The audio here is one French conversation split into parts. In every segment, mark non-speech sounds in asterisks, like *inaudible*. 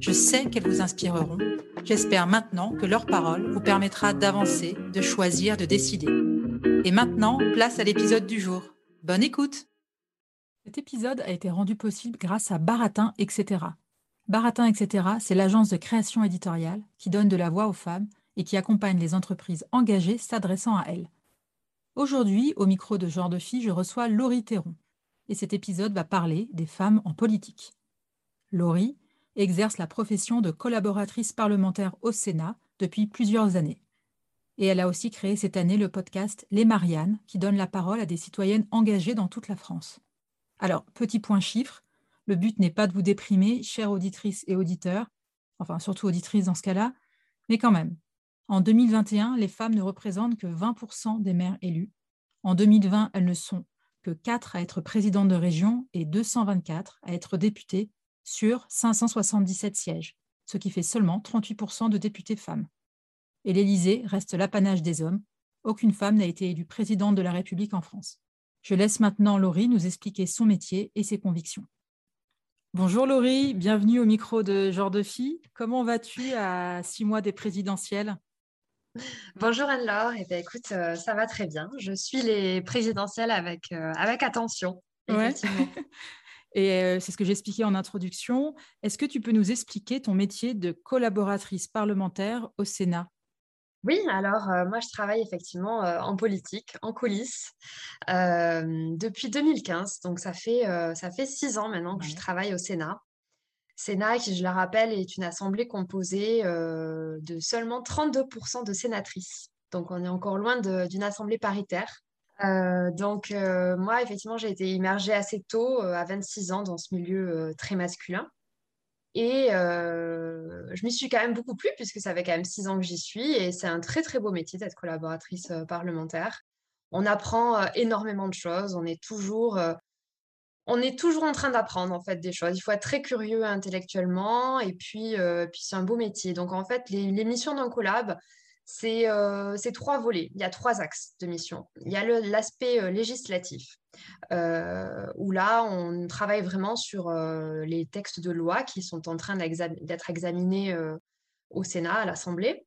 Je sais qu'elles vous inspireront. J'espère maintenant que leur parole vous permettra d'avancer, de choisir, de décider. Et maintenant, place à l'épisode du jour. Bonne écoute Cet épisode a été rendu possible grâce à Baratin, etc. Baratin, etc., c'est l'agence de création éditoriale qui donne de la voix aux femmes et qui accompagne les entreprises engagées s'adressant à elles. Aujourd'hui, au micro de Genre de Fille, je reçois Laurie Théron. Et cet épisode va parler des femmes en politique. Laurie exerce la profession de collaboratrice parlementaire au Sénat depuis plusieurs années. Et elle a aussi créé cette année le podcast Les Mariannes, qui donne la parole à des citoyennes engagées dans toute la France. Alors, petit point chiffre, le but n'est pas de vous déprimer, chères auditrices et auditeurs, enfin surtout auditrices dans ce cas-là, mais quand même. En 2021, les femmes ne représentent que 20% des maires élus. En 2020, elles ne sont que 4 à être présidentes de région et 224 à être députées sur 577 sièges, ce qui fait seulement 38% de députés femmes. Et l'Élysée reste l'apanage des hommes. Aucune femme n'a été élue présidente de la République en France. Je laisse maintenant Laurie nous expliquer son métier et ses convictions. Bonjour Laurie, bienvenue au micro de Genre de Fille. Comment vas-tu à six mois des présidentielles? Bonjour Anne-Laure, eh bien, écoute, euh, ça va très bien. Je suis les présidentielles avec, euh, avec attention. *laughs* Et euh, c'est ce que j'ai expliqué en introduction. Est-ce que tu peux nous expliquer ton métier de collaboratrice parlementaire au Sénat? Oui, alors euh, moi je travaille effectivement euh, en politique, en coulisses, depuis 2015. Donc ça fait, ça fait six ans maintenant que je travaille au Sénat. Sénat, qui je le rappelle, est une assemblée composée de seulement 32% de sénatrices. Donc on est encore loin d'une assemblée paritaire. Donc moi, effectivement, j'ai été immergée assez tôt, à 26 ans, dans ce milieu très masculin. Et je m'y suis quand même beaucoup plu puisque ça fait quand même six ans que j'y suis et c'est un très très beau métier d'être collaboratrice parlementaire. On apprend énormément de choses, on est toujours, on est toujours en train d'apprendre en fait des choses. Il faut être très curieux intellectuellement et puis, puis c'est un beau métier. Donc en fait, les, les missions d'un collab, euh, c'est trois volets. Il y a trois axes de mission. Il y a l'aspect euh, législatif, euh, où là, on travaille vraiment sur les textes de loi qui sont en train d'être examinés au Sénat, à l'Assemblée.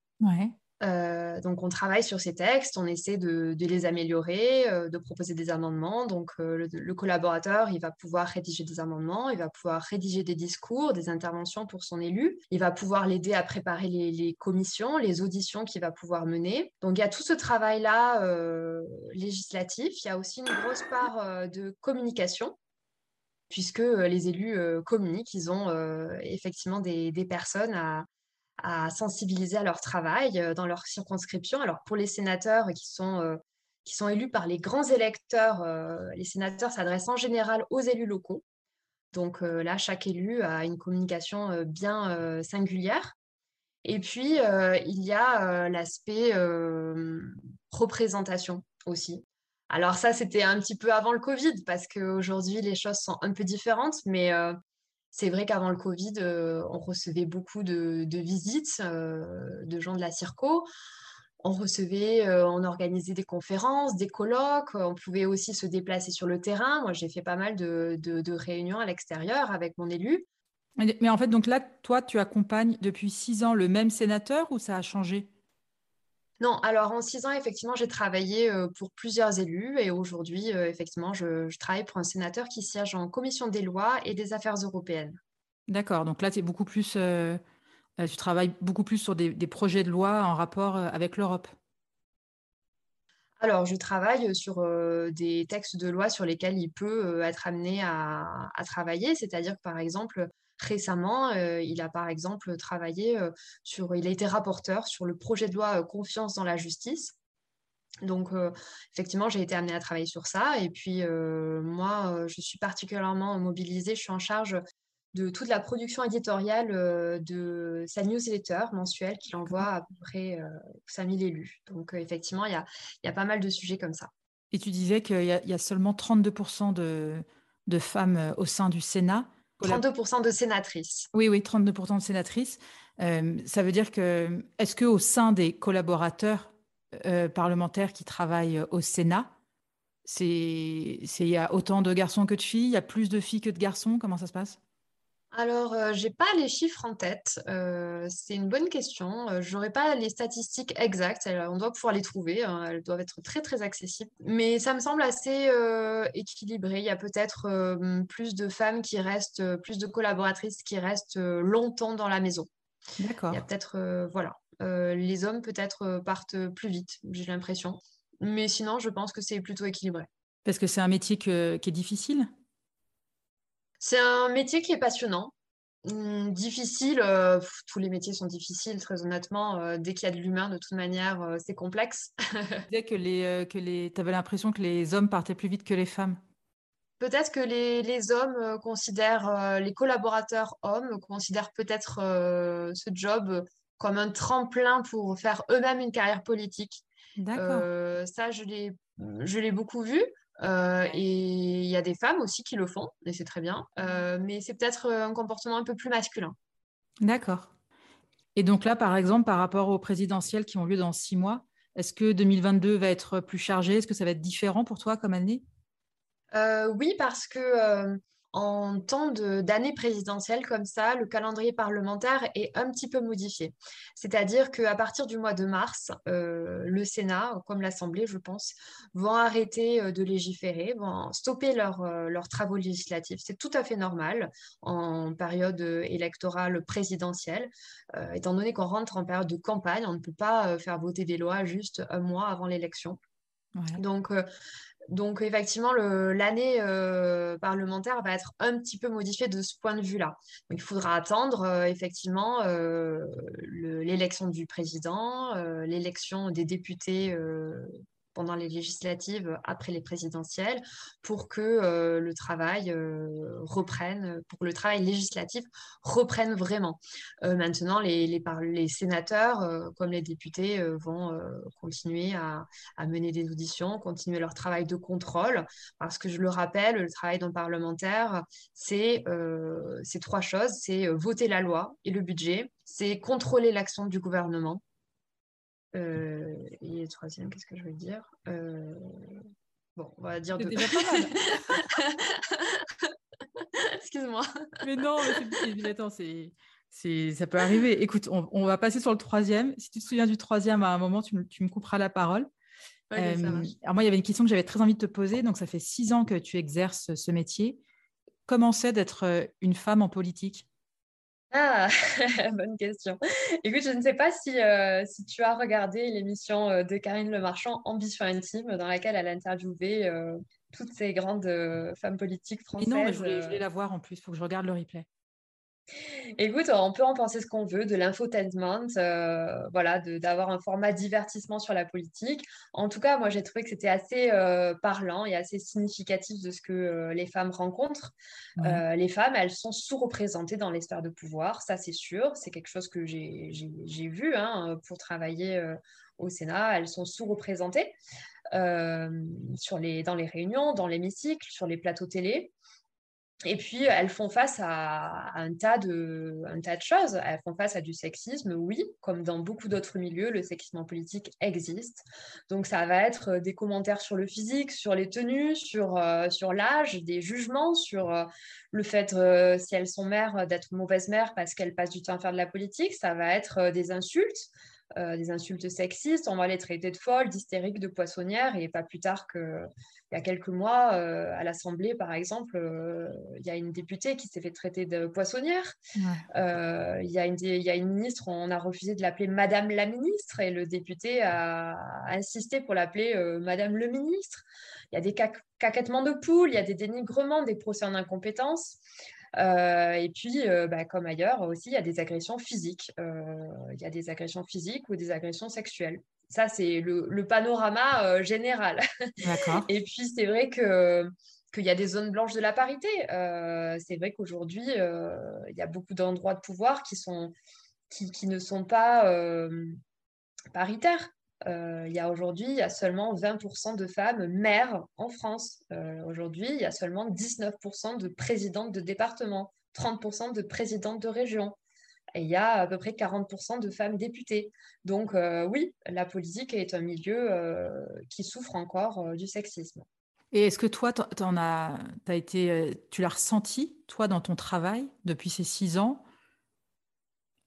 Euh, donc, on travaille sur ces textes, on essaie de, les améliorer, euh, de proposer des amendements. Donc, euh, le, collaborateur, il va pouvoir rédiger des amendements, il va pouvoir rédiger des discours, des interventions pour son élu. Il va pouvoir l'aider à préparer les, commissions, les auditions qu'il va pouvoir mener. Donc, il y a tout ce travail-là législatif. Il y a aussi une grosse part de communication puisque les élus communiquent, ils ont effectivement des personnes à, à sensibiliser à leur travail euh, dans leur circonscription. Alors pour les sénateurs qui sont, euh, qui sont élus par les grands électeurs, euh, les sénateurs s'adressent en général aux élus locaux. Donc là, chaque élu a une communication bien singulière. Et puis, il y a l'aspect représentation aussi. Alors ça, c'était un petit peu avant le Covid, parce qu'aujourd'hui, les choses sont un peu différentes, mais c'est vrai qu'avant le Covid, euh, on recevait beaucoup de, visites euh, de gens de la Circo. On recevait, euh, on organisait des conférences, des colloques. On pouvait aussi se déplacer sur le terrain. Moi, j'ai fait pas mal de, de réunions à l'extérieur avec mon élu. Mais en fait, donc là, toi, tu accompagnes depuis six ans le même sénateur ou ça a changé? Non, alors en six ans, effectivement, j'ai travaillé pour plusieurs élus et aujourd'hui, effectivement, je, travaille pour un sénateur qui siège en commission des lois et des affaires européennes. D'accord, donc là, tu es beaucoup plus euh, tu travailles beaucoup plus sur des, projets de loi en rapport avec l'Europe. Alors, je travaille sur des textes de loi sur lesquels il peut être amené à, travailler. C'est-à-dire que, par exemple, récemment, il a par exemple travaillé sur, il a été rapporteur sur le projet de loi Confiance dans la justice. Donc, effectivement, j'ai été amenée à travailler sur ça. Et puis, moi, je suis particulièrement mobilisée. Je suis en charge de toute la production éditoriale de sa newsletter mensuelle qu'il envoie à peu près 5000 élus. Donc, effectivement, il y a, y a, pas mal de sujets comme ça. Et tu disais qu'il y, a seulement 32% de, de, femmes au sein du Sénat. 32% de sénatrices. Oui, oui, 32% de sénatrices. ça veut dire que, est-ce qu'au sein des collaborateurs euh, parlementaires qui travaillent au Sénat. C'est, il y a autant de garçons que de filles, il y a plus de filles que de garçons? Comment ça se passe? Alors, euh, je n'ai pas les chiffres en tête. Euh, c'est une bonne question. je n'aurai pas les statistiques exactes. on doit pouvoir les trouver. Hein. Elles doivent être très, très accessibles. Mais ça me semble assez équilibré. Il y a peut-être plus de femmes qui restent, plus de collaboratrices qui restent longtemps dans la maison. D'accord. Il y a peut-être, voilà. Euh, les hommes peut-être euh, partent plus vite, j'ai l'impression. Mais sinon, je pense que c'est plutôt équilibré. Parce que c'est un métier qui est difficile? C'est un métier qui est passionnant. Hum, difficile, euh, tous les métiers sont difficiles, très honnêtement. dès qu'il y a de l'humain, de toute manière, c'est complexe. *laughs* tu disais que les, que les, avais l'impression que les hommes partaient plus vite que les femmes. Peut-être que les, les hommes considèrent, les collaborateurs hommes considèrent peut-être ce job comme un tremplin pour faire eux-mêmes une carrière politique. Euh, ça, je l'ai, je l'ai beaucoup vu. Euh, et il y a des femmes aussi qui le font, et c'est très bien. Euh, mais c'est peut-être un comportement un peu plus masculin. D'accord. Et donc là, par exemple, par rapport aux présidentielles qui ont lieu dans six mois, est-ce que 2022 va être plus chargé? Est-ce que ça va être différent pour toi comme année? Oui, parce que en temps d'année présidentielle comme ça, le calendrier parlementaire est un petit peu modifié. C'est-à-dire qu'à partir du mois de mars, euh, le Sénat, comme l'Assemblée, je pense, vont arrêter euh, de légiférer, vont stopper euh, leurs travaux législatifs. C'est tout à fait normal en période électorale présidentielle, étant donné qu'on rentre en période de campagne, on ne peut pas faire voter des lois juste un mois avant l'élection. Donc, donc effectivement, l'année euh, parlementaire va être un petit peu modifiée de ce point de vue-là. Il faudra attendre euh, effectivement euh, l'élection du président, l'élection des députés pendant les législatives, après les présidentielles, pour que euh, le travail euh, reprenne, pour que le travail législatif reprenne vraiment. Euh, maintenant, les, sénateurs, comme les députés, vont continuer à, mener des auditions, continuer leur travail de contrôle, parce que je le rappelle, le travail d'un parlementaire, c'est trois choses, c'est voter la loi et le budget, c'est contrôler l'action du gouvernement et le troisième, qu'est-ce que je veux dire? Euh, Bon, on va dire deux. Déjà pas mal. *laughs* Excuse-moi. Mais non, mais attends, c'est, c'est, ça peut arriver. Écoute, on, on, va passer sur le troisième. Si tu te souviens du troisième, à un moment, tu me, tu me couperas la parole. euh, alors moi, il y avait une question que j'avais très envie de te poser. Donc, ça fait six ans que tu exerces ce métier. Comment c'est d'être euh, une femme en politique? Ah, *laughs* bonne question. Écoute, je ne sais pas si, euh, si tu as regardé l'émission euh, de Karine Le Marchand, Ambition Intime, dans laquelle elle a interviewé euh, toutes ces grandes femmes politiques françaises. non, mais je voulais, la voir en plus, il faut que je regarde le replay. Écoute, on peut en penser ce qu'on veut, de l'infotainment, euh, voilà, d'avoir un format divertissement sur la politique. En tout cas, moi, j'ai trouvé que c'était assez euh, parlant et assez significatif de ce que euh, les femmes rencontrent. les femmes, elles sont sous-représentées dans les sphères de pouvoir, ça c'est sûr. C'est quelque chose que j'ai vu hein, pour travailler au Sénat. Elles sont sous-représentées les, dans les réunions, dans l'hémicycle, sur les plateaux télé. Et puis, elles font face à un tas, de, un tas de choses. Elles font face à du sexisme, oui, comme dans beaucoup d'autres milieux, le sexisme en politique existe. Donc, ça va être euh, des commentaires sur le physique, sur les tenues, sur, euh, sur l'âge, des jugements sur euh, le fait, si elles sont mères, d'être mauvaises mères parce qu'elles passent du temps à faire de la politique. Ça va être des insultes. des insultes sexistes, on va les traiter de folles, d'hystériques, de poissonnières, et pas plus tard que, il y a quelques mois, à l'Assemblée, par exemple, il y a une députée qui s'est fait traiter de poissonnière. il, y a une, il y a une ministre, on a refusé de l'appeler Madame la ministre, et le député a, insisté pour l'appeler Madame le ministre. Il y a des caquettements de poules, il y a des dénigrements, des procès en incompétence. Euh, et puis, euh, bah, comme ailleurs aussi, il y a des agressions physiques. Euh, il y a des agressions physiques ou des agressions sexuelles. Ça, c'est le, panorama général. *laughs* et puis, c'est vrai que qu'il y a des zones blanches de la parité. c'est vrai qu'aujourd'hui, il y a beaucoup d'endroits de pouvoir qui, sont, qui, qui ne sont pas paritaires. Euh, il y a aujourd'hui, il y a seulement 20% de femmes mères en France. Euh, aujourd'hui, il y a seulement 19% de présidentes de département, 30% de présidentes de région. Et il y a à peu près 40% de femmes députées. Donc euh, oui, la politique est un milieu qui souffre encore du sexisme. Et est-ce que toi, en as, as été, tu l'as ressenti, toi, dans ton travail, depuis ces six ans,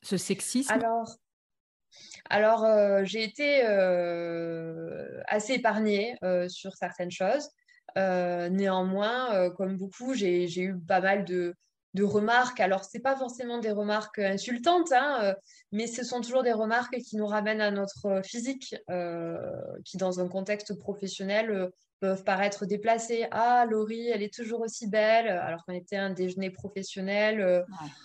ce sexisme? Alors, alors, euh, j'ai été euh, assez épargnée euh, sur certaines choses. néanmoins, comme beaucoup, j'ai eu pas mal de, remarques. Alors, ce n'est pas forcément des remarques insultantes, hein, mais ce sont toujours des remarques qui nous ramènent à notre physique, qui, dans un contexte professionnel, peuvent paraître déplacées. Ah, Laurie, elle est toujours aussi belle, alors qu'on était un déjeuner professionnel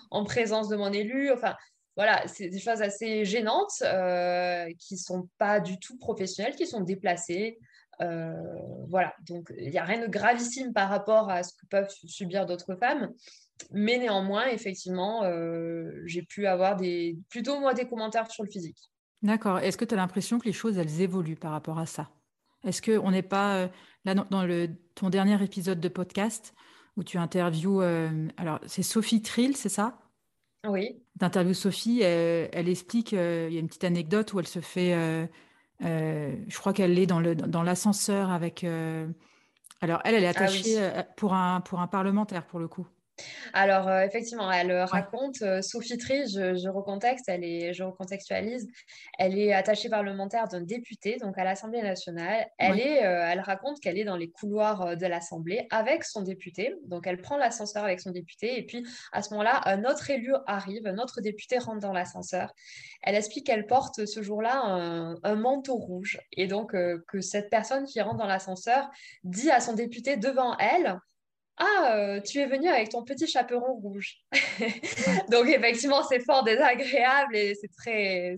en présence de mon élu. Enfin, voilà, c'est des choses assez gênantes euh, qui ne sont pas du tout professionnelles, qui sont déplacées. Euh, voilà, donc il n'y a rien de gravissime par rapport à ce que peuvent subir d'autres femmes. Mais néanmoins, effectivement, euh, j'ai pu avoir des, plutôt moi des commentaires sur le physique. D'accord. Est-ce que tu as l'impression que les choses, elles évoluent par rapport à ça? Est-ce qu'on n'est pas, là, dans, le, ton dernier épisode de podcast, où tu interviews, alors c'est Sophie Trill, c'est ça? Oui. D'interview Sophie, elle, explique, euh, il y a une petite anecdote où elle se fait, euh, euh, je crois qu'elle est dans l'ascenseur dans avec... alors elle, elle est ah attachée pour, un, pour un parlementaire pour le coup. Alors, euh, effectivement, elle euh, raconte, euh, Sophie Tri, je, recontexte, elle est, je recontextualise, elle est attachée parlementaire d'un député, donc à l'Assemblée nationale. Elle, est, elle raconte qu'elle est dans les couloirs de l'Assemblée avec son député, donc elle prend l'ascenseur avec son député, et puis à ce moment-là, un autre élu arrive, un autre député rentre dans l'ascenseur. Elle explique qu'elle porte ce jour-là un, un, manteau rouge, et donc que cette personne qui rentre dans l'ascenseur dit à son député devant elle, ah, euh, tu es venu avec ton petit chaperon rouge. *laughs* Donc, effectivement, c'est fort désagréable et c'est très,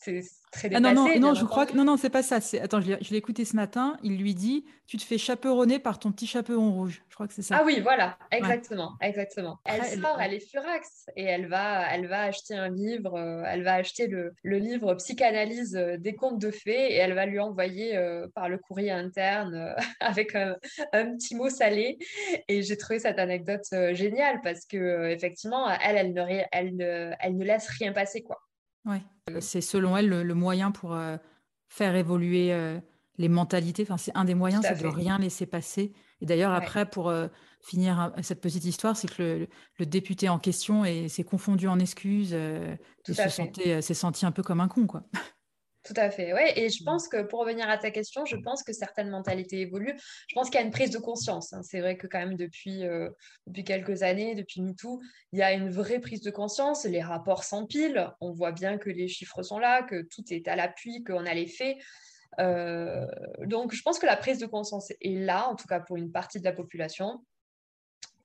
c'est très dépassé. Ah non, non, non je crois que non, non, c'est pas ça. Attends, je l'ai écouté ce matin. Il lui dit Tu te fais chaperonner par ton petit chaperon rouge. Je crois que c'est ça. Ah oui, voilà, exactement, exactement. Elle sort, elle... est furax et elle va, elle va acheter un livre. Euh, elle va acheter le, le, livre Psychanalyse euh, des contes de fées et elle va lui envoyer euh, par le courrier interne *laughs* avec un, un, petit mot salé. Et j'ai trouvé cette anecdote géniale parce que effectivement, elle, elle ne, elle ne, elle ne laisse rien passer quoi. Oui, c'est selon elle le, moyen pour euh, faire évoluer euh, les mentalités. Enfin, c'est un des moyens, c'est de rien laisser passer. Et d'ailleurs, après, pour euh, finir cette petite histoire, c'est que le, député en question s'est confondu en excuses et s'est senti un peu comme un con, quoi. Tout à fait, oui. Et je pense que pour revenir à ta question, je pense que certaines mentalités évoluent. Je pense qu'il y a une prise de conscience. Hein. C'est vrai que quand même depuis, euh, depuis quelques années, depuis MeToo, il y a une vraie prise de conscience. Les rapports s'empilent. On voit bien que les chiffres sont là, que tout est à l'appui, qu'on a les faits. Euh, donc je pense que la prise de conscience est là, en tout cas pour une partie de la population.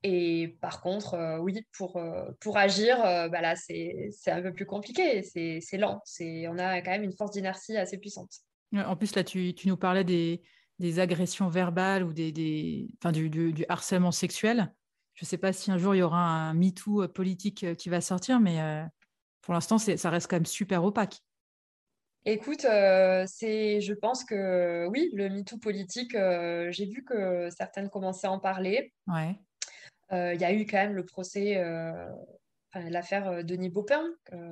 Et par contre, euh, oui, pour, euh, pour agir, euh, bah là, c'est un peu plus compliqué, c'est lent. On a quand même une force d'inertie assez puissante. En plus, là, tu, tu nous parlais des, des, agressions verbales ou des, des enfin, du, du, harcèlement sexuel. Je ne sais pas si un jour il y aura un MeToo politique qui va sortir, mais pour l'instant, ça reste quand même super opaque. Écoute, c'est, je pense que oui, le MeToo politique, j'ai vu que certaines commençaient à en parler. Ouais. Euh, il y a eu quand même le procès, euh, l'affaire euh, Denis Baupin.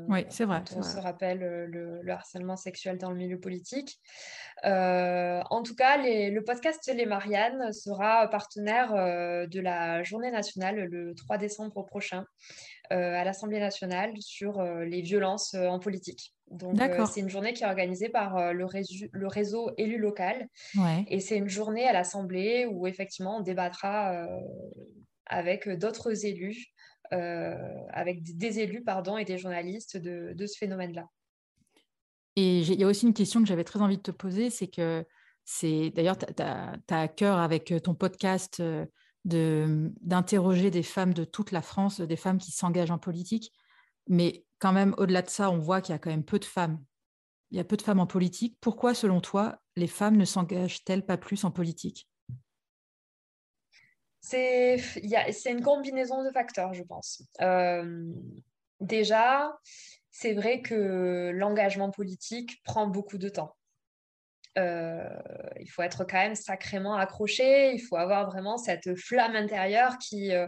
oui, c'est vrai. On se rappelle le, harcèlement sexuel dans le milieu politique. en tout cas, le podcast Les Mariannes sera partenaire de la journée nationale le 3 décembre prochain à l'Assemblée nationale sur les violences en politique. Donc, c'est une journée qui est organisée par le, réseau, le réseau élu local. Et c'est une journée à l'Assemblée où effectivement on débattra avec d'autres élus, avec des élus pardon, et des journalistes de, ce phénomène-là. Et il y a aussi une question que j'avais très envie de te poser, c'est que c'est d'ailleurs, tu as, à cœur avec ton podcast d'interroger des femmes de toute la France, des femmes qui s'engagent en politique. Mais quand même, au-delà de ça, on voit qu'il y a quand même peu de femmes. Il y a peu de femmes en politique. Pourquoi, selon toi, les femmes ne s'engagent-elles pas plus en politique? C'est une combinaison de facteurs, je pense. Euh, déjà, c'est vrai que l'engagement politique prend beaucoup de temps. Euh, il faut être quand même sacrément accroché, il faut avoir vraiment cette flamme intérieure qui, euh,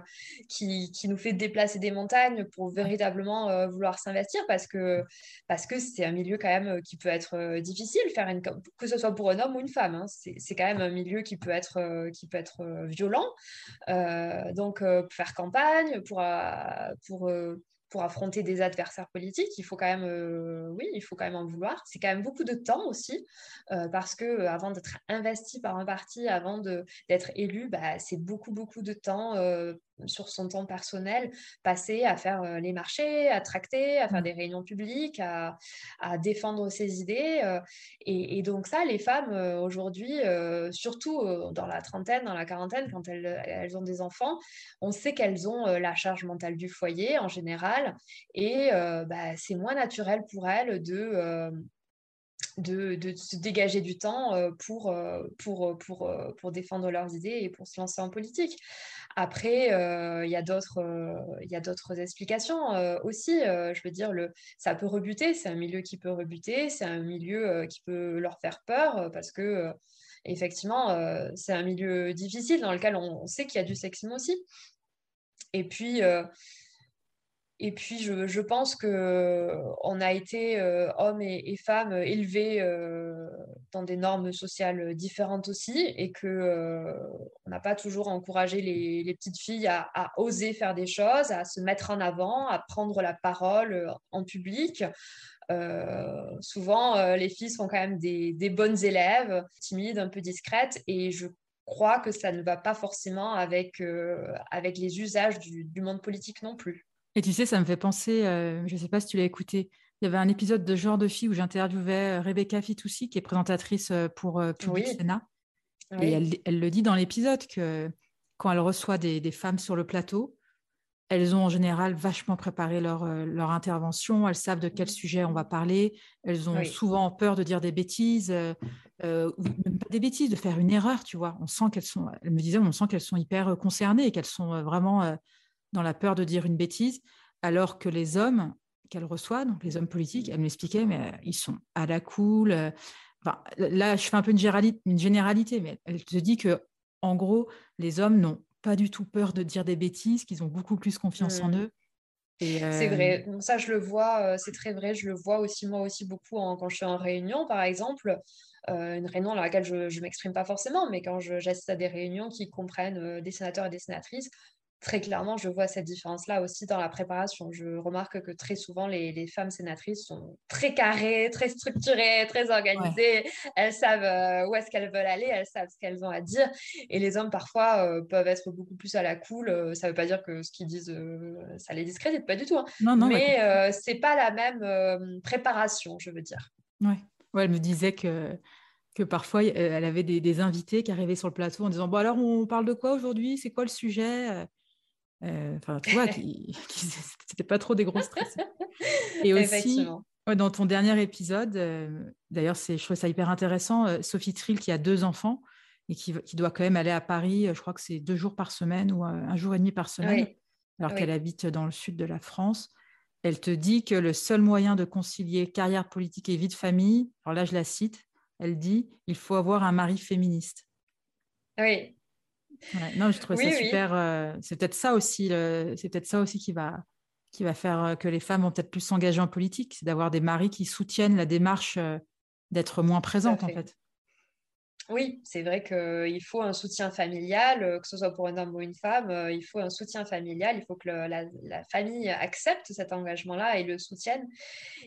qui, qui, nous fait déplacer des montagnes pour véritablement euh, vouloir s'investir parce que parce que c'est un milieu quand même qui peut être difficile, faire une, que ce soit pour un homme ou une femme. Hein, c'est quand même un milieu qui peut être, qui peut être violent. donc, faire campagne, pour, pour pour affronter des adversaires politiques, il faut quand même, euh, oui, il faut quand même en vouloir. C'est quand même beaucoup de temps aussi, euh, parce que euh, avant d'être investi par un parti, avant d'être élu, bah, c'est beaucoup, beaucoup de temps sur son temps personnel passé à faire euh, les marchés, à tracter, à faire mmh. des réunions publiques, à, défendre ses idées. Euh, et, donc ça, les femmes euh, aujourd'hui, surtout dans la trentaine, dans la quarantaine, quand elles, ont des enfants, on sait qu'elles ont la charge mentale du foyer en général. Et bah, c'est moins naturel pour elles de... De, de, se dégager du temps pour, pour, pour, pour défendre leurs idées et pour se lancer en politique. Après, euh, il y a d'autres euh, explications euh, aussi. je veux dire, le, ça peut rebuter, c'est un milieu qui peut rebuter, c'est un milieu qui peut leur faire peur parce que, effectivement, c'est un milieu difficile dans lequel on sait qu'il y a du sexisme aussi. Et puis, et puis, je, pense qu'on euh, a été, euh, hommes et, femmes, élevés euh, dans des normes sociales différentes aussi, et qu'on on n'a pas toujours encouragé les, petites filles à, oser faire des choses, à se mettre en avant, à prendre la parole en public. souvent, les filles sont quand même des, bonnes élèves, timides, un peu discrètes, et je crois que ça ne va pas forcément avec, avec les usages du monde politique non plus. Et tu sais, ça me fait penser, euh, je ne sais pas si tu l'as écouté, il y avait un épisode de Genre de fille où j'interviewais euh, Rebecca Fitoussi, qui est présentatrice euh, pour Public Sénat. Et elle, le dit dans l'épisode que quand elle reçoit des, femmes sur le plateau, elles ont en général vachement préparé leur, leur intervention, elles savent de quel sujet on va parler, elles ont souvent peur de dire des bêtises, ou même pas des bêtises, de faire une erreur, tu vois. On sent qu'elles sont, elle me disait, on sent qu'elles sont hyper concernées et qu'elles sont vraiment dans la peur de dire une bêtise, alors que les hommes qu'elle reçoit, donc les hommes politiques, elle m'expliquait, mais euh, ils sont à la cool. Euh, enfin, là, je fais un peu une généralité, mais elle te dit que, en gros, les hommes n'ont pas du tout peur de dire des bêtises, qu'ils ont beaucoup plus confiance en mmh. eux. C'est vrai, euh, ça je le vois, c'est très vrai, je le vois aussi moi aussi beaucoup quand je suis en réunion par exemple, une réunion dans laquelle je ne m'exprime pas forcément, mais quand j'assiste à des réunions qui comprennent des sénateurs et des sénatrices, très clairement, je vois cette différence-là aussi dans la préparation. Je remarque que très souvent, les, femmes sénatrices sont très carrées, très structurées, très organisées. Elles savent euh, où est-ce qu'elles veulent aller, elles savent ce qu'elles ont à dire. Et les hommes, parfois, euh, peuvent être beaucoup plus à la cool. Euh, ça ne veut pas dire que ce qu'ils disent, ça les discrédite, pas du tout. Hein. Non, non, Mais ce n'est pas la même préparation, je veux dire. Ouais. ouais, elle me disait que que parfois elle avait des, des, invités qui arrivaient sur le plateau en disant bon alors on parle de quoi aujourd'hui? C'est quoi le sujet? euh, enfin, tu vois, qui, *laughs* c'était pas trop des gros stress. *laughs* Et aussi, dans ton dernier épisode, euh, d'ailleurs, c'est, je trouve ça hyper intéressant, euh, Sophie Trill qui a deux enfants et qui, qui, doit quand même aller à Paris, je crois que c'est deux jours par semaine ou un jour et demi par semaine, alors qu'elle habite dans le sud de la France. Elle te dit que le seul moyen de concilier carrière politique et vie de famille, alors là je la cite, elle dit il faut avoir un mari féministe. Oui, non, je trouve ça super. Euh, c'est peut-être ça aussi, c'est peut-être ça aussi qui va, qui va faire euh, que les femmes vont peut-être plus s'engager en politique, c'est d'avoir des maris qui soutiennent la démarche euh, d'être moins présentes en fait. oui, c'est vrai qu'il faut un soutien familial, que ce soit pour un homme ou une femme, il faut un soutien familial, il faut que la, famille accepte cet engagement-là et le soutienne.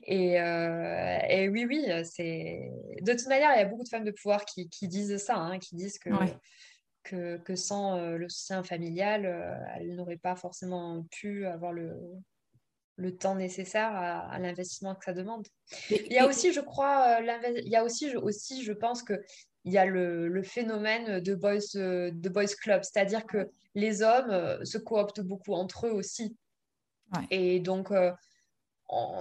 Et, euh, oui, oui, c'est... De toute manière, il y a beaucoup de femmes de pouvoir qui, disent ça, hein, qui disent que, que, sans le soutien familial, elles n'auraient pas forcément pu avoir le, le temps nécessaire à, l'investissement que ça demande. il y a aussi, je crois, il y a aussi, aussi, je pense que il y a le, phénomène de boys, de boys club, c'est-à-dire que les hommes euh, se cooptent beaucoup entre eux aussi. Et donc, euh,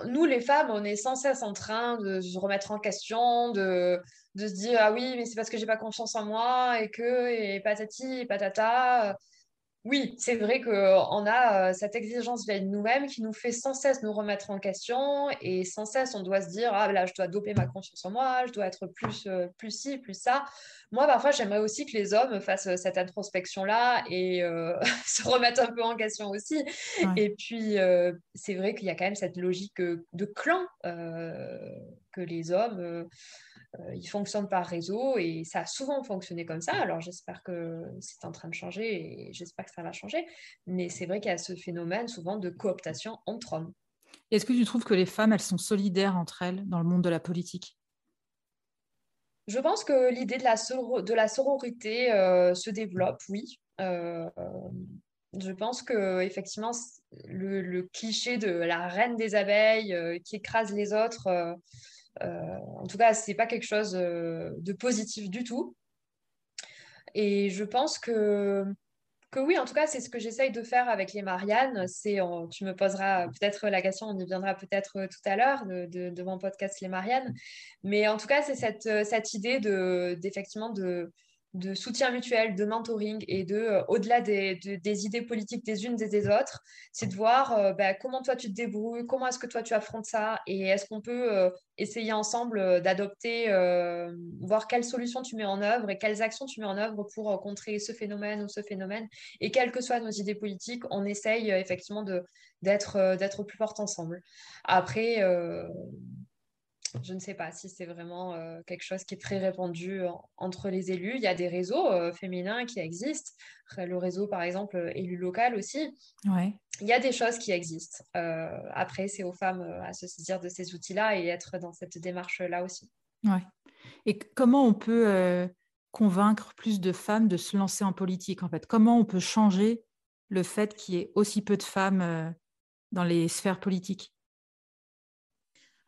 nous, les femmes, on est sans cesse en train de se remettre en question, de, de se dire, ah oui, mais c'est parce que j'ai pas confiance en moi, et que, et patati, et patata. Oui, c'est vrai qu'on a euh, cette exigence vis nous-mêmes qui nous fait sans cesse nous remettre en question et sans cesse on doit se dire ah là je dois doper ma confiance en moi, je dois être plus euh, plus ci, plus ça. Moi parfois j'aimerais aussi que les hommes fassent euh, cette introspection là et *laughs* se remettent un peu en question aussi. Et puis c'est vrai qu'il y a quand même cette logique de clan que les hommes euh, ils fonctionnent par réseau et ça a souvent fonctionné comme ça. Alors j'espère que c'est en train de changer et j'espère que ça va changer. Mais c'est vrai qu'il y a ce phénomène souvent de cooptation entre hommes. Est-ce que tu trouves que les femmes, elles sont solidaires entre elles dans le monde de la politique? Je pense que l'idée de la, de la sororité euh, se développe, oui. Euh, je pense que effectivement le, le, cliché de la reine des abeilles qui écrase les autres euh, en tout cas, c'est pas quelque chose euh, de positif du tout. Et je pense que que oui, en tout cas, c'est ce que j'essaye de faire avec les Marianne. C'est, tu me poseras peut-être la question, on y viendra peut-être tout à l'heure de, mon podcast Les Marianne. Mais en tout cas, c'est cette, cette idée de, d'effectivement de, de soutien mutuel, de mentoring et de, euh, au-delà des, des, idées politiques des unes et des autres, c'est de voir euh, bah, comment toi tu te débrouilles, comment est-ce que toi tu affrontes ça et est-ce qu'on peut euh, essayer ensemble d'adopter, voir quelles solutions tu mets en œuvre et quelles actions tu mets en œuvre pour contrer ce phénomène ou ce phénomène. Et quelles que soient nos idées politiques, on essaye effectivement d'être, d'être plus fortes ensemble. Après, je ne sais pas si c'est vraiment euh, quelque chose qui est très répandu entre les élus. Il y a des réseaux euh, féminins qui existent. Le réseau, par exemple, euh, élu local aussi. Ouais. Il y a des choses qui existent. après, c'est aux femmes à se saisir de ces outils-là et être dans cette démarche-là aussi. Ouais. Et comment on peut convaincre plus de femmes de se lancer en politique, en fait? Comment on peut changer le fait qu'il y ait aussi peu de femmes dans les sphères politiques?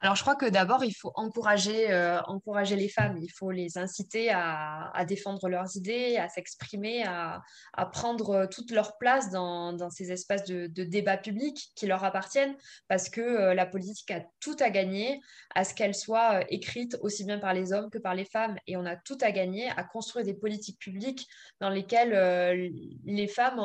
Alors, je crois que d'abord, il faut encourager, euh, encourager les femmes. Il faut les inciter à, défendre leurs idées, à s'exprimer, à, prendre toute leur place dans, ces espaces de, débat public qui leur appartiennent, parce que euh, la politique a tout à gagner à ce qu'elle soit euh, écrite aussi bien par les hommes que par les femmes. Et on a tout à gagner à construire des politiques publiques dans lesquelles les femmes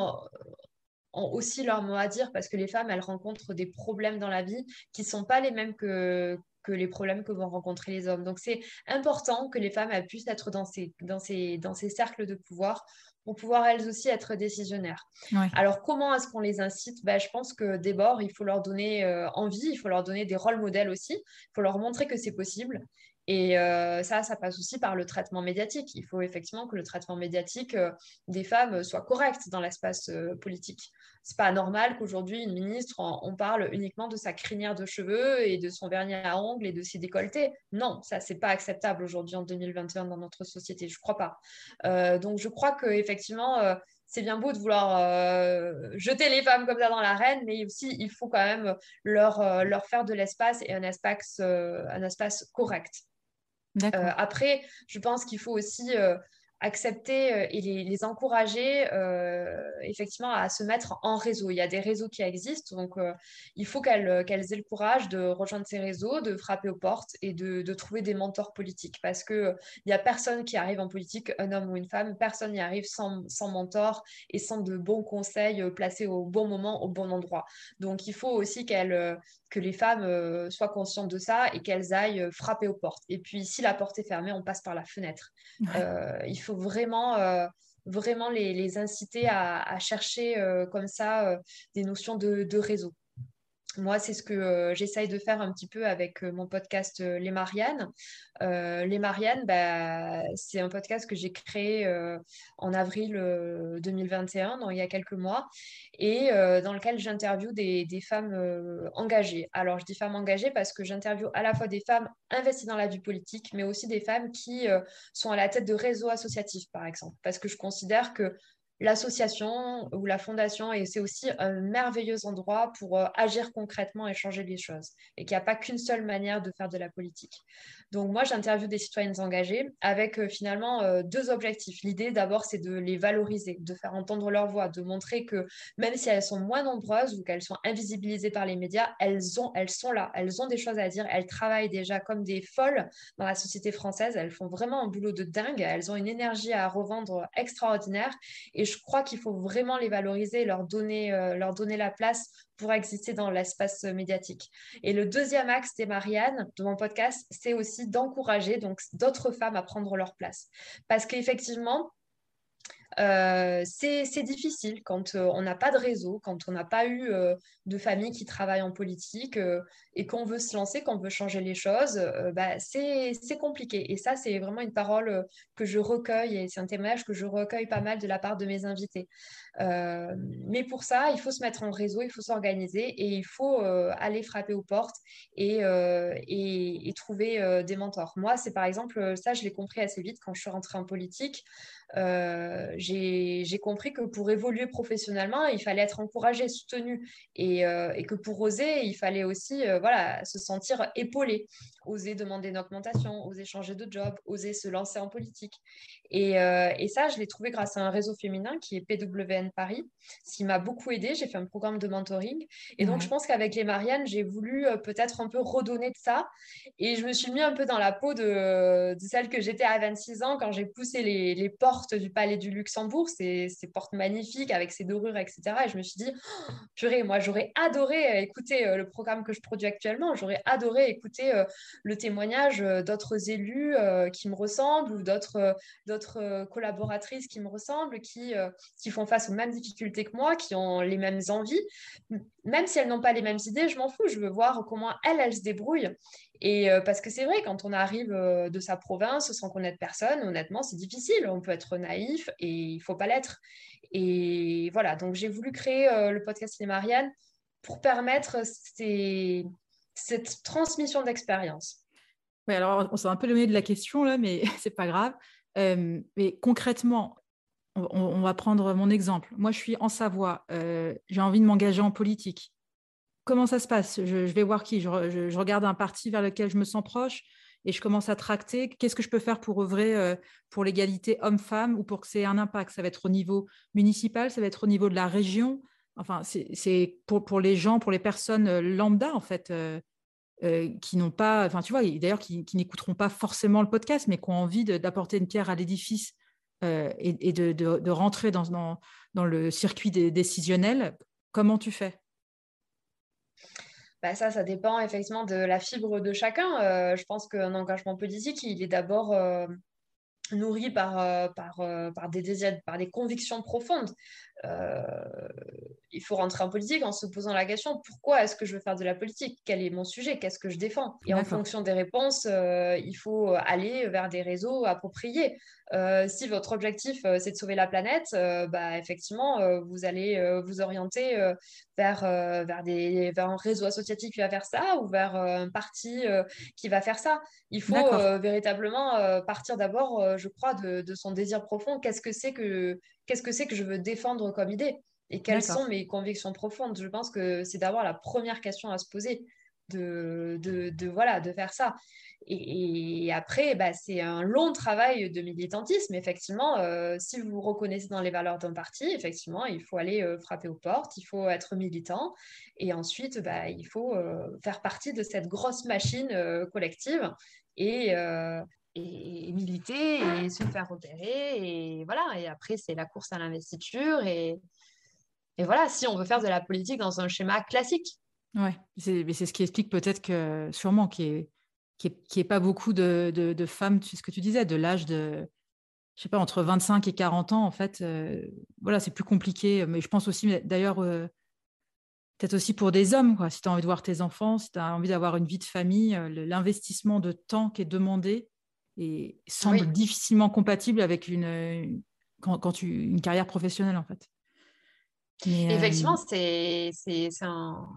ont aussi leur mot à dire parce que les femmes, elles rencontrent des problèmes dans la vie qui ne sont pas les mêmes que, que les problèmes que vont rencontrer les hommes. Donc, c'est important que les femmes puissent être dans ces, dans, ces, dans ces cercles de pouvoir pour pouvoir elles aussi être décisionnaires. Alors, comment est-ce qu'on les incite? Ben, Je pense que d'abord, il faut leur donner euh, envie, il faut leur donner des rôles modèles aussi, il faut leur montrer que c'est possible. Et euh, ça, ça passe aussi par le traitement médiatique. Il faut effectivement que le traitement médiatique euh, des femmes soit correct dans l'espace euh, politique. C'est pas normal qu'aujourd'hui, une ministre, on, parle uniquement de sa crinière de cheveux et de son vernis à ongles et de ses décolletés. Non, ça, c'est pas acceptable aujourd'hui en 2021 dans notre société. Je crois pas. donc, je crois que effectivement, c'est bien beau de vouloir jeter les femmes comme ça dans l'arène, mais aussi, il faut quand même leur, leur faire de l'espace et un espace, un espace correct. Euh, après, je pense qu'il faut aussi euh, accepter euh, et les, encourager euh, effectivement à se mettre en réseau. Il y a des réseaux qui existent, donc euh, il faut qu'elles aient le courage de rejoindre ces réseaux, de frapper aux portes et de, trouver des mentors politiques parce qu'il n'y a personne qui arrive en politique, un homme ou une femme, personne n'y arrive sans, sans mentor et sans de bons conseils placés au bon moment, au bon endroit. Donc il faut aussi qu'elles que les femmes soient conscientes de ça et qu'elles aillent frapper aux portes. Et puis, si la porte est fermée, on passe par la fenêtre. il faut vraiment, euh, vraiment les, inciter à, chercher euh, comme ça euh, des notions de, réseau. Moi, c'est ce que j'essaye de faire un petit peu avec mon podcast Les Mariannes. Les Mariannes, bah, c'est un podcast que j'ai créé en avril 2021, donc il y a quelques mois, et dans lequel j'interviewe des, femmes engagées. Alors, je dis femmes engagées parce que j'interviewe à la fois des femmes investies dans la vie politique, mais aussi des femmes qui sont à la tête de réseaux associatifs, par exemple, parce que je considère que l'association ou la fondation, et c'est aussi un merveilleux endroit pour euh, agir concrètement et changer les choses, et qu'il n'y a pas qu'une seule manière de faire de la politique. Donc moi, j'interviewe des citoyennes engagées avec euh, finalement euh, deux objectifs. L'idée d'abord, c'est de les valoriser, de faire entendre leur voix, de montrer que même si elles sont moins nombreuses ou qu'elles sont invisibilisées par les médias, elles, ont, elles sont là, elles ont des choses à dire, elles travaillent déjà comme des folles dans la société française, elles font vraiment un boulot de dingue, elles ont une énergie à revendre extraordinaire et je crois qu'il faut vraiment les valoriser, leur donner, euh, leur donner la place pour exister dans l'espace médiatique. Et le deuxième axe des Marianne de mon podcast, c'est aussi d'encourager donc d'autres femmes à prendre leur place. Parce qu'effectivement, euh, c'est difficile quand euh, on n'a pas de réseau, quand on n'a pas eu euh, de famille qui travaille en politique et qu'on veut se lancer, qu'on veut changer les choses, bah, c'est compliqué. Et ça, c'est vraiment une parole que je recueille et c'est un témoignage que je recueille pas mal de la part de mes invités. mais pour ça, il faut se mettre en réseau, il faut s'organiser et il faut aller frapper aux portes et, et, trouver des mentors. Moi, c'est par exemple, ça, je l'ai compris assez vite quand je suis rentrée en politique. J'ai compris que pour évoluer professionnellement, il fallait être encouragé, soutenu, et, euh, et que pour oser, il fallait aussi euh, voilà, se sentir épaulé, oser demander une augmentation, oser changer de job, oser se lancer en politique. Et, et ça, je l'ai trouvé grâce à un réseau féminin qui est PWN Paris, ce qui m'a beaucoup aidé. J'ai fait un programme de mentoring. Et donc, je pense qu'avec les Marianne, j'ai voulu peut-être un peu redonner de ça. Et je me suis mis un peu dans la peau de, de celle que j'étais à 26 ans quand j'ai poussé les, les portes du palais du Ces, portes magnifiques avec ces dorures, etc. Et je me suis dit, oh, purée, moi j'aurais adoré euh, écouter euh, le programme que je produis actuellement, j'aurais adoré écouter euh, le témoignage d'autres élus qui me ressemblent ou d'autres d'autres collaboratrices qui me ressemblent, qui, qui font face aux mêmes difficultés que moi, qui ont les mêmes envies. Même si elles n'ont pas les mêmes idées, je m'en fous, je veux voir comment elles, elles se débrouillent. Et euh, parce que c'est vrai, quand on arrive euh, de sa province sans connaître personne, honnêtement, c'est difficile. On peut être naïf et il faut pas l'être. Et voilà, donc j'ai voulu créer euh, le podcast Les Marianne pour permettre cette transmission d'expérience. Oui, alors on s'est un peu éloigné de la question là, mais *laughs* c'est pas grave. mais concrètement, on, va prendre mon exemple. Moi, je suis en Savoie. j'ai envie de m'engager en politique comment ça se passe? Je, vais voir qui? Je, regarde un parti vers lequel je me sens proche et je commence à tracter qu'est-ce que je peux faire pour œuvrer euh, pour l'égalité homme-femme ou pour que c'est un impact? Ça va être au niveau municipal, ça va être au niveau de la région. Enfin, c'est pour, les gens, pour les personnes euh, lambda, en fait, euh, qui n'ont pas, enfin, tu vois, d'ailleurs, qui, n'écouteront pas forcément le podcast, mais qui ont envie d'apporter une pierre à l'édifice et, de, rentrer dans, le circuit décisionnel. Comment tu fais? Bah ça, ça dépend effectivement de la fibre de chacun. Euh, je pense qu'un engagement politique, il est d'abord euh, nourri euh, par des convictions profondes. Il faut rentrer en politique en se posant la question pourquoi est-ce que je veux faire de la politique? Quel est mon sujet? Qu'est-ce que je défends? Et en fonction des réponses, il faut aller vers des réseaux appropriés. Euh, si votre objectif, euh, c'est de sauver la planète, euh, bah, effectivement, vous allez vous orienter vers, vers, des, vers un réseau associatif qui va faire ça ou vers un parti qui va faire ça. Il faut véritablement partir d'abord, je crois, de, de, son désir profond. Qu'est-ce que c'est que, qu'est-ce que c'est que je veux défendre comme idée et quelles sont mes convictions profondes Je pense que c'est d'abord la première question à se poser. De, de, de, voilà, de faire ça. Et, après, bah, c'est un long travail de militantisme. Effectivement, euh, si vous vous reconnaissez dans les valeurs d'un parti, effectivement, il faut aller euh, frapper aux portes, il faut être militant. Et ensuite, bah, il faut euh, faire partie de cette grosse machine collective et, et, militer et se faire repérer. Et voilà. Et après, c'est la course à l'investiture. Et, et voilà, si on veut faire de la politique dans un schéma classique. Ouais, c'est ce qui explique peut-être que, sûrement, qui est qui n'est pas beaucoup de, de, femmes, sais ce que tu disais, de l'âge de, je sais pas, entre 25 et 40 ans, en fait, euh, voilà, c'est plus compliqué. Mais je pense aussi, d'ailleurs, euh, peut-être aussi pour des hommes, quoi. si tu as envie de voir tes enfants, si tu as envie d'avoir une vie de famille, l'investissement de temps qui est demandé et semble difficilement compatible avec une, quand, tu, une carrière professionnelle, en fait. Effectivement, c'est un,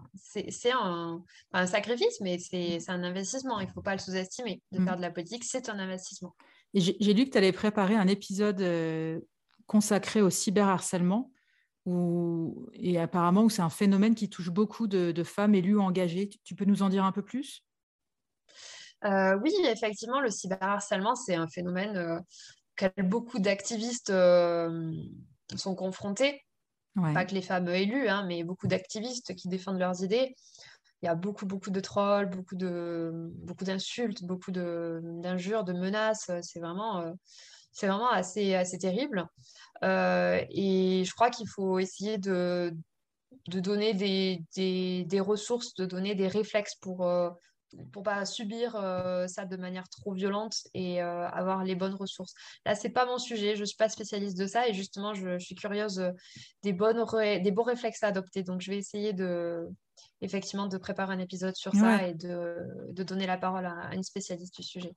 un, un, sacrifice, mais c'est un investissement. Il ne faut pas le sous-estimer. De mmh. faire de la politique, c'est un investissement. J'ai lu que tu allais préparer un épisode consacré au cyberharcèlement, où, et apparemment où c'est un phénomène qui touche beaucoup de, femmes élues engagées. Tu, peux nous en dire un peu plus? Euh, Oui, effectivement, le cyberharcèlement, c'est un phénomène euh, auquel beaucoup d'activistes euh, sont confrontés. Pas que les femmes élues, hein, mais beaucoup d'activistes qui défendent leurs idées. Il y a beaucoup, beaucoup de trolls, beaucoup de, beaucoup d'insultes, beaucoup d'injures, de, menaces. C'est vraiment, c'est vraiment assez, assez terrible. et je crois qu'il faut essayer de, de donner des, des, des, ressources, de donner des réflexes pour, pour pas subir euh, ça de manière trop violente et euh, avoir les bonnes ressources. Là, c'est pas mon sujet, je suis pas spécialiste de ça et justement, je, suis curieuse euh, des bonnes des bons réflexes à adopter. Donc, je vais essayer de effectivement de préparer un épisode sur ça et de, de, donner la parole à, une spécialiste du sujet.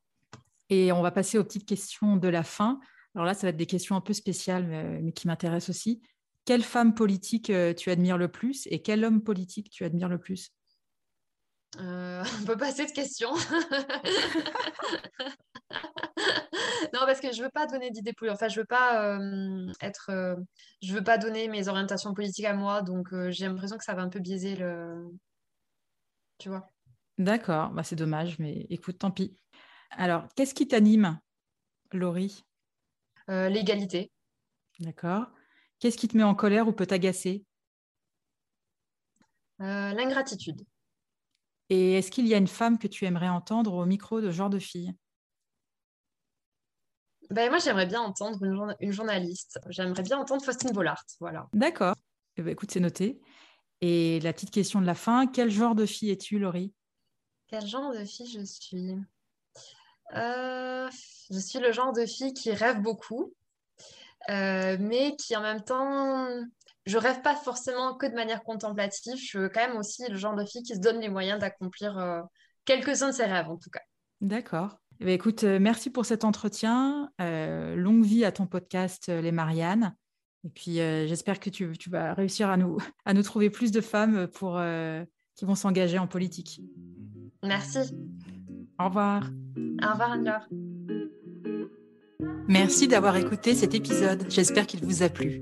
Et on va passer aux petites questions de la fin. Alors là, ça va être des questions un peu spéciales, mais, mais qui m'intéressent aussi. Quelle femme politique tu admires le plus et quel homme politique tu admires le plus? Euh, *laughs* on peut passer de questions. *laughs* non, parce que je veux pas donner d'idées politiques. Enfin, je veux pas euh, être. Euh, je veux pas donner mes orientations politiques à moi, donc j'ai l'impression que ça va un peu biaiser le. Tu vois. D'accord, bah, c'est dommage, mais écoute, tant pis. Alors, qu'est-ce qui t'anime, Laurie? L'égalité. D'accord. Qu'est-ce qui te met en colère ou peut t'agacer? L'ingratitude. Et est-ce qu'il y a une femme que tu aimerais entendre au micro de genre de fille? Ben, Moi, j'aimerais bien entendre une, journaliste. J'aimerais bien entendre Faustine Bollard. Voilà. D'accord. Eh ben, écoute, c'est noté. Et la petite question de la fin, quel genre de fille es-tu, Laurie? Quel genre de fille je suis? Euh, Je suis le genre de fille qui rêve beaucoup, euh, mais qui en même temps je rêve pas forcément que de manière contemplative. Je suis quand même aussi le genre de fille qui se donne les moyens d'accomplir euh, quelques-uns de ses rêves, en tout cas. D'accord. Eh ben, écoute, euh, merci pour cet entretien. Euh, longue vie à ton podcast Les Mariannes. Et puis, j'espère que tu, tu, vas réussir à nous, à nous trouver plus de femmes pour, qui vont s'engager en politique. Merci. Au revoir. Au revoir, Anne-Laure. Merci d'avoir écouté cet épisode. J'espère qu'il vous a plu.